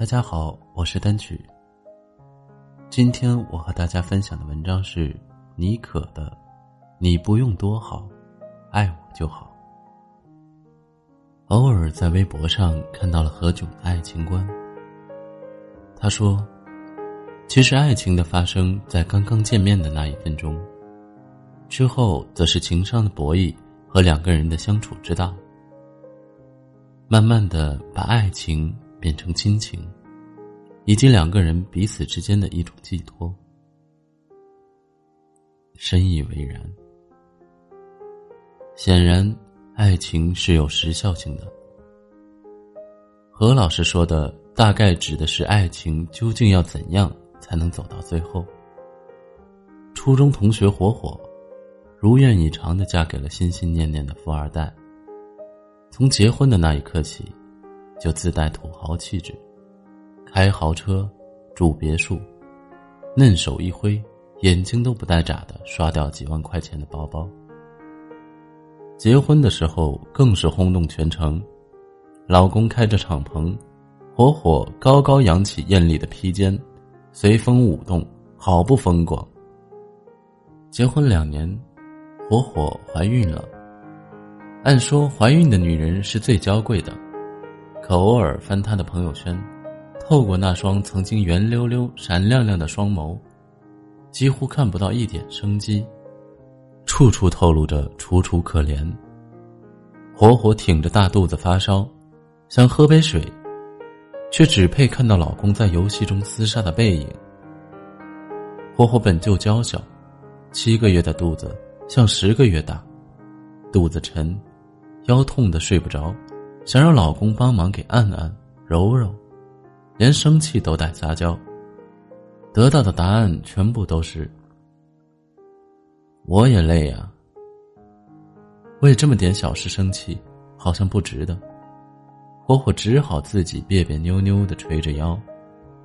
大家好，我是单曲。今天我和大家分享的文章是妮可的《你不用多好，爱我就好》。偶尔在微博上看到了何炅的爱情观，他说：“其实爱情的发生在刚刚见面的那一分钟，之后则是情商的博弈和两个人的相处之道，慢慢的把爱情。”变成亲情，以及两个人彼此之间的一种寄托，深以为然。显然，爱情是有时效性的。何老师说的大概指的是爱情究竟要怎样才能走到最后。初中同学火火，如愿以偿的嫁给了心心念念的富二代。从结婚的那一刻起。就自带土豪气质，开豪车，住别墅，嫩手一挥，眼睛都不带眨的刷掉几万块钱的包包。结婚的时候更是轰动全城，老公开着敞篷，火火高高扬起艳丽的披肩，随风舞动，好不风光。结婚两年，火火怀孕了。按说怀孕的女人是最娇贵的。可偶尔翻他的朋友圈，透过那双曾经圆溜溜、闪亮亮的双眸，几乎看不到一点生机，处处透露着楚楚可怜。火火挺着大肚子发烧，想喝杯水，却只配看到老公在游戏中厮杀的背影。火火本就娇小，七个月的肚子像十个月大，肚子沉，腰痛的睡不着。想让老公帮忙给按按、揉揉，连生气都带撒娇。得到的答案全部都是：“我也累呀。”为这么点小事生气，好像不值得。火火只好自己别别扭扭的捶着腰，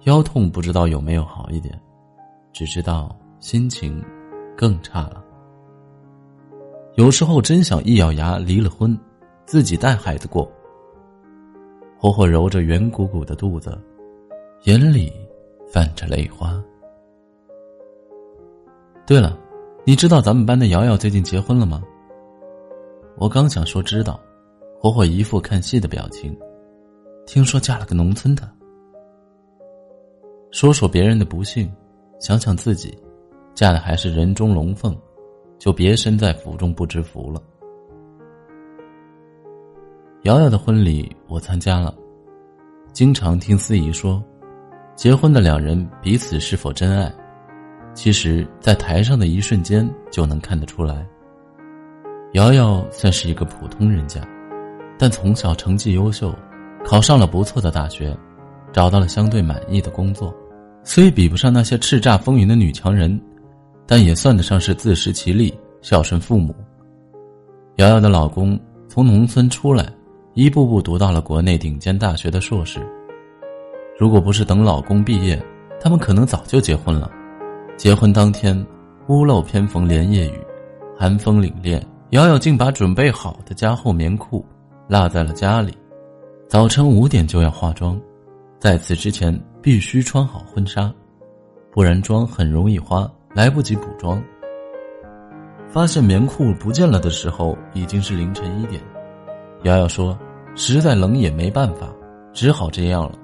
腰痛不知道有没有好一点，只知道心情更差了。有时候真想一咬牙离了婚，自己带孩子过。火火揉着圆鼓鼓的肚子，眼里泛着泪花。对了，你知道咱们班的瑶瑶最近结婚了吗？我刚想说知道，火火一副看戏的表情。听说嫁了个农村的。说说别人的不幸，想想自己，嫁的还是人中龙凤，就别身在福中不知福了。瑶瑶的婚礼我参加了，经常听司仪说，结婚的两人彼此是否真爱，其实，在台上的一瞬间就能看得出来。瑶瑶算是一个普通人家，但从小成绩优秀，考上了不错的大学，找到了相对满意的工作，虽比不上那些叱咤风云的女强人，但也算得上是自食其力，孝顺父母。瑶瑶的老公从农村出来。一步步读到了国内顶尖大学的硕士。如果不是等老公毕业，他们可能早就结婚了。结婚当天，屋漏偏逢连夜雨，寒风凛冽，瑶瑶竟把准备好的加厚棉裤落在了家里。早晨五点就要化妆，在此之前必须穿好婚纱，不然妆很容易花，来不及补妆。发现棉裤不见了的时候，已经是凌晨一点。瑶瑶说。实在冷也没办法，只好这样了。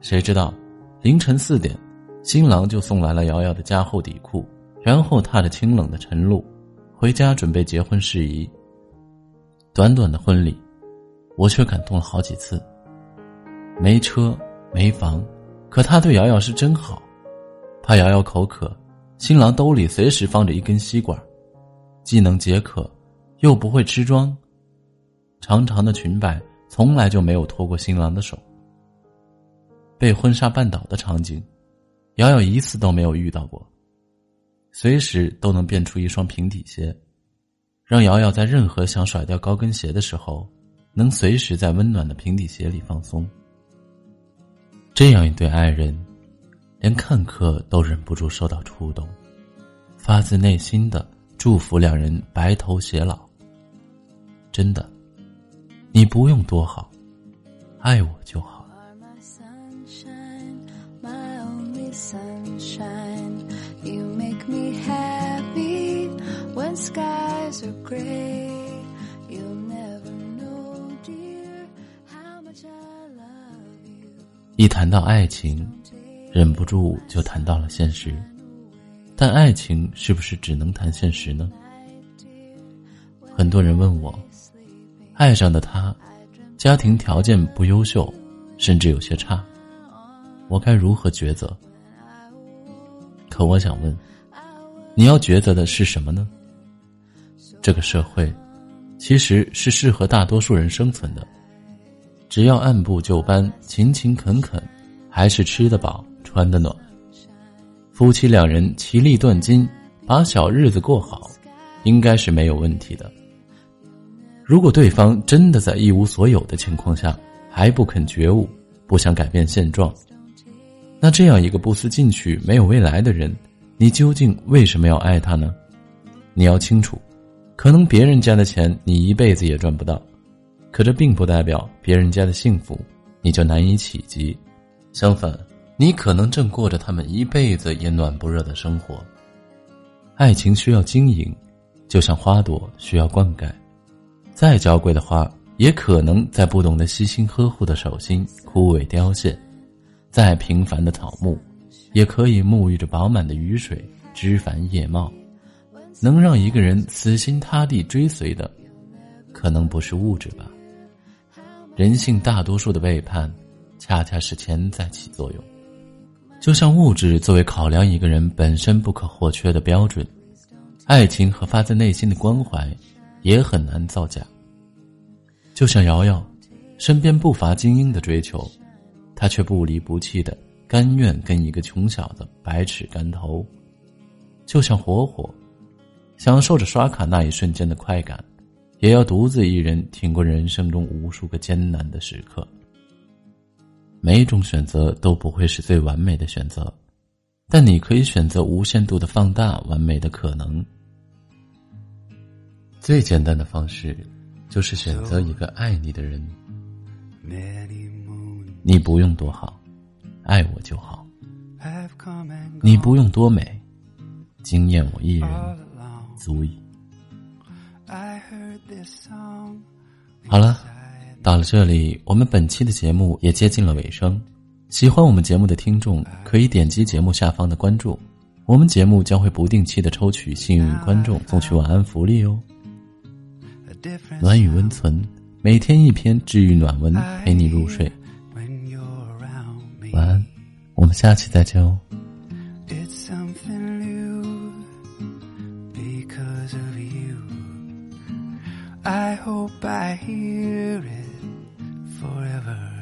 谁知道，凌晨四点，新郎就送来了瑶瑶的加厚底裤，然后踏着清冷的晨露，回家准备结婚事宜。短短的婚礼，我却感动了好几次。没车没房，可他对瑶瑶是真好，怕瑶瑶口渴，新郎兜里随时放着一根吸管，既能解渴，又不会吃妆。长长的裙摆从来就没有拖过新郎的手。被婚纱绊倒的场景，瑶瑶一次都没有遇到过。随时都能变出一双平底鞋，让瑶瑶在任何想甩掉高跟鞋的时候，能随时在温暖的平底鞋里放松。这样一对爱人，连看客都忍不住受到触动，发自内心的祝福两人白头偕老。真的，你不用多好，爱我就好。一谈到爱情，忍不住就谈到了现实。但爱情是不是只能谈现实呢？很多人问我，爱上的他，家庭条件不优秀，甚至有些差，我该如何抉择？可我想问，你要抉择的是什么呢？这个社会，其实是适合大多数人生存的。只要按部就班、勤勤恳恳，还是吃得饱、穿得暖，夫妻两人其利断金，把小日子过好，应该是没有问题的。如果对方真的在一无所有的情况下还不肯觉悟，不想改变现状，那这样一个不思进取、没有未来的人，你究竟为什么要爱他呢？你要清楚。可能别人家的钱你一辈子也赚不到，可这并不代表别人家的幸福你就难以企及。相反，你可能正过着他们一辈子也暖不热的生活。爱情需要经营，就像花朵需要灌溉。再娇贵的花，也可能在不懂得悉心呵护的手心枯萎凋谢；再平凡的草木，也可以沐浴着饱满的雨水，枝繁叶茂。能让一个人死心塌地追随的，可能不是物质吧。人性大多数的背叛，恰恰是钱在起作用。就像物质作为考量一个人本身不可或缺的标准，爱情和发自内心的关怀，也很难造假。就像瑶瑶，身边不乏精英的追求，她却不离不弃的甘愿跟一个穷小子百尺竿头。就像火火。享受着刷卡那一瞬间的快感，也要独自一人挺过人生中无数个艰难的时刻。每一种选择都不会是最完美的选择，但你可以选择无限度的放大完美的可能。最简单的方式，就是选择一个爱你的人。你不用多好，爱我就好。你不用多美，惊艳我一人。足矣。好了，到了这里，我们本期的节目也接近了尾声。喜欢我们节目的听众可以点击节目下方的关注，我们节目将会不定期的抽取幸运观众送去晚安福利哦。暖与温存，每天一篇治愈暖文，陪你入睡。晚安，我们下期再见哦。I hope I hear it forever.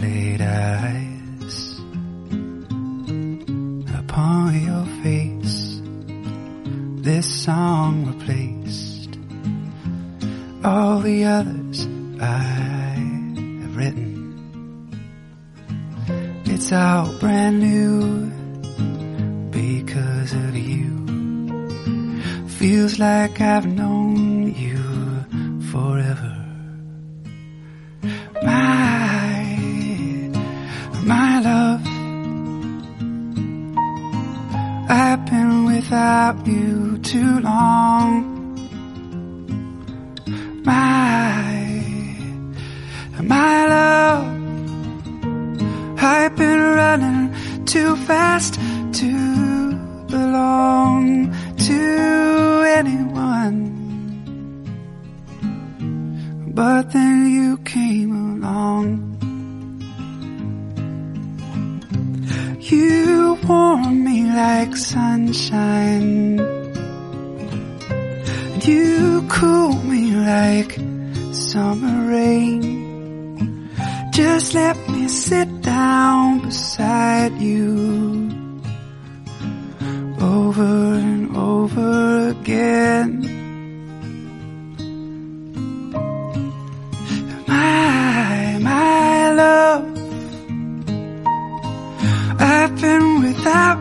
Laid eyes upon your face, this song replaced all the others I have written. It's all brand new because of you. Feels like I've known you forever. Without you too long. My, my love. I've been running too fast to belong to anyone. But then you like sunshine. And you cool me like summer rain. Just let me sit down beside you over and over again.